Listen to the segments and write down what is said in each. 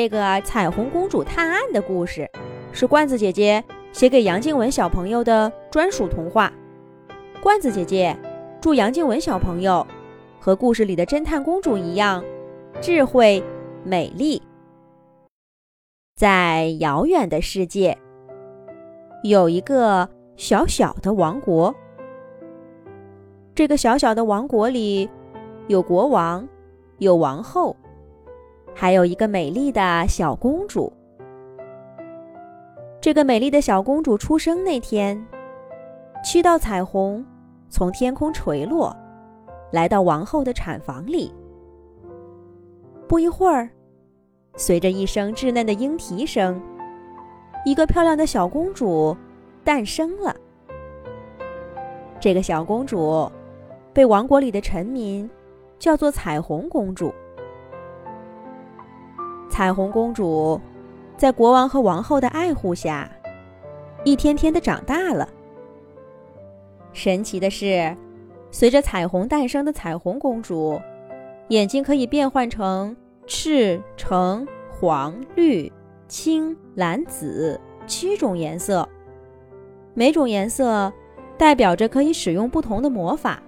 这个彩虹公主探案的故事，是罐子姐姐写给杨静文小朋友的专属童话。罐子姐姐祝杨静文小朋友和故事里的侦探公主一样，智慧美丽。在遥远的世界，有一个小小的王国。这个小小的王国里，有国王，有王后。还有一个美丽的小公主。这个美丽的小公主出生那天，七道彩虹从天空垂落，来到王后的产房里。不一会儿，随着一声稚嫩的莺啼声，一个漂亮的小公主诞生了。这个小公主被王国里的臣民叫做彩虹公主。彩虹公主在国王和王后的爱护下，一天天的长大了。神奇的是，随着彩虹诞生的彩虹公主，眼睛可以变换成赤、橙、黄、绿、青、蓝、紫七种颜色，每种颜色代表着可以使用不同的魔法。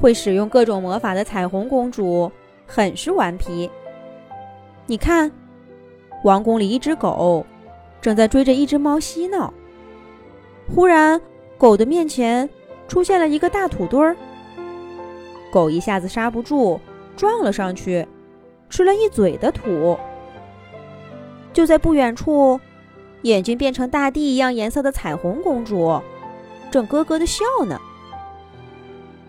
会使用各种魔法的彩虹公主很是顽皮。你看，王宫里一只狗正在追着一只猫嬉闹。忽然，狗的面前出现了一个大土堆儿，狗一下子刹不住，撞了上去，吃了一嘴的土。就在不远处，眼睛变成大地一样颜色的彩虹公主正咯咯的笑呢。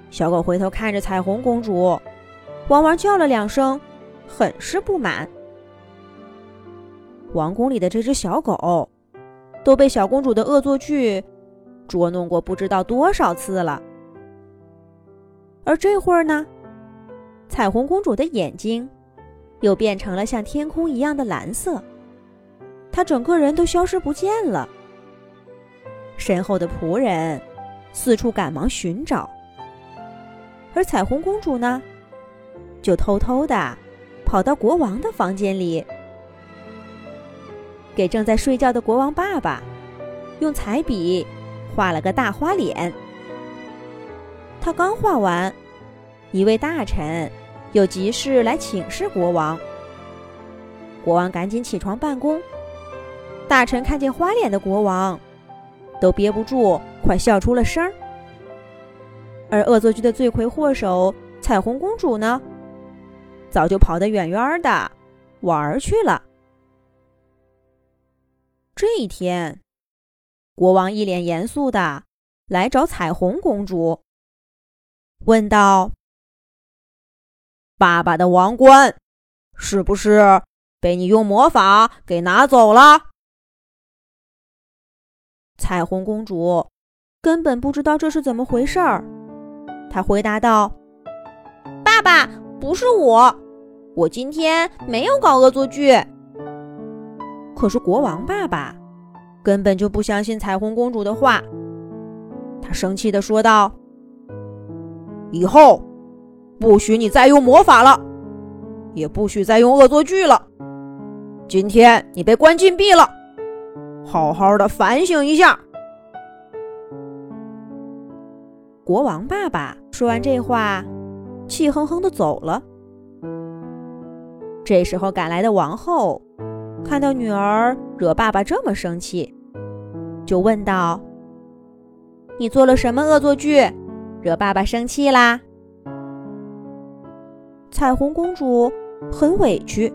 小狗回头看着彩虹公主，汪汪叫了两声，很是不满。王宫里的这只小狗，都被小公主的恶作剧捉弄过不知道多少次了。而这会儿呢，彩虹公主的眼睛又变成了像天空一样的蓝色，她整个人都消失不见了。身后的仆人四处赶忙寻找，而彩虹公主呢，就偷偷的跑到国王的房间里。给正在睡觉的国王爸爸用彩笔画了个大花脸。他刚画完，一位大臣有急事来请示国王。国王赶紧起床办公。大臣看见花脸的国王，都憋不住快笑出了声儿。而恶作剧的罪魁祸首彩虹公主呢，早就跑得远远的玩儿去了。这一天，国王一脸严肃的来找彩虹公主，问道：“爸爸的王冠是不是被你用魔法给拿走了？”彩虹公主根本不知道这是怎么回事儿，她回答道：“爸爸，不是我，我今天没有搞恶作剧。”可是国王爸爸根本就不相信彩虹公主的话，他生气地说道：“以后不许你再用魔法了，也不许再用恶作剧了。今天你被关禁闭了，好好的反省一下。”国王爸爸说完这话，气哼哼的走了。这时候赶来的王后。看到女儿惹爸爸这么生气，就问道：“你做了什么恶作剧，惹爸爸生气啦？”彩虹公主很委屈，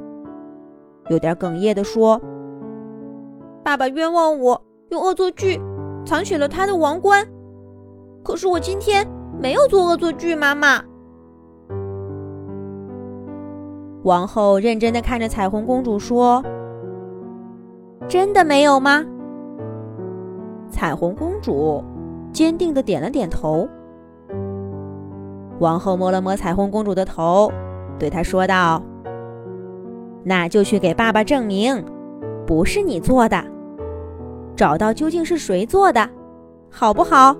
有点哽咽地说：“爸爸冤枉我用恶作剧藏起了他的王冠，可是我今天没有做恶作剧。”妈妈，王后认真的看着彩虹公主说。真的没有吗？彩虹公主坚定的点了点头。王后摸了摸彩虹公主的头，对她说道：“那就去给爸爸证明，不是你做的，找到究竟是谁做的，好不好？”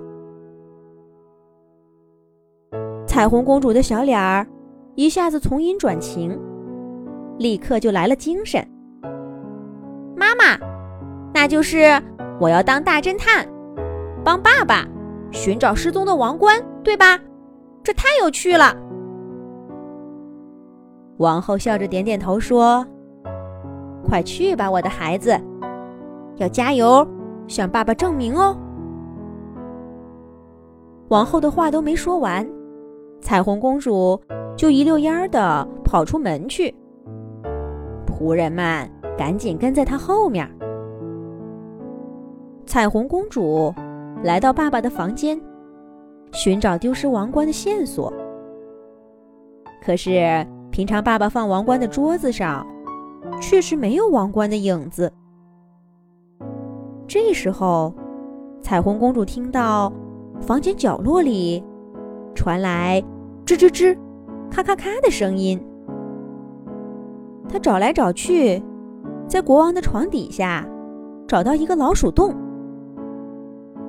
彩虹公主的小脸儿一下子从阴转晴，立刻就来了精神。那就是我要当大侦探，帮爸爸寻找失踪的王冠，对吧？这太有趣了。王后笑着点点头说：“快去吧，我的孩子，要加油，向爸爸证明哦。”王后的话都没说完，彩虹公主就一溜烟儿的跑出门去。仆人们赶紧跟在她后面。彩虹公主来到爸爸的房间，寻找丢失王冠的线索。可是，平常爸爸放王冠的桌子上，确实没有王冠的影子。这时候，彩虹公主听到。房间角落里传来吱吱吱、咔咔咔的声音。他找来找去，在国王的床底下找到一个老鼠洞。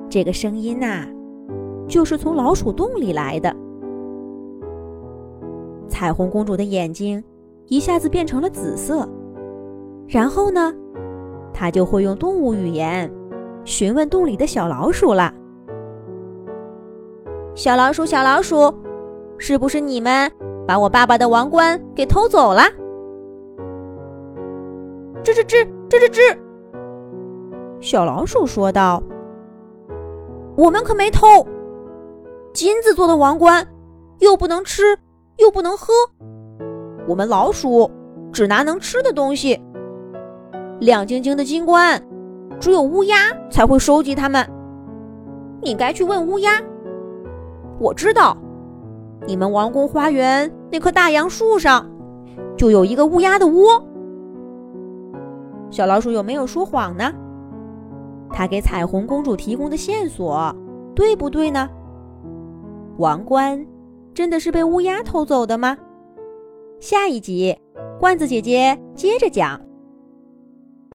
这个声音呐，就是从老鼠洞里来的。彩虹公主的眼睛一下子变成了紫色，然后呢，她就会用动物语言询问洞里的小老鼠了。小老鼠，小老鼠，是不是你们把我爸爸的王冠给偷走了？吱吱吱，吱吱吱。小老鼠说道：“我们可没偷，金子做的王冠，又不能吃，又不能喝。我们老鼠只拿能吃的东西。亮晶晶的金冠，只有乌鸦才会收集它们。你该去问乌鸦。”我知道，你们王宫花园那棵大杨树上就有一个乌鸦的窝。小老鼠有没有说谎呢？他给彩虹公主提供的线索对不对呢？王冠真的是被乌鸦偷走的吗？下一集，罐子姐姐接着讲。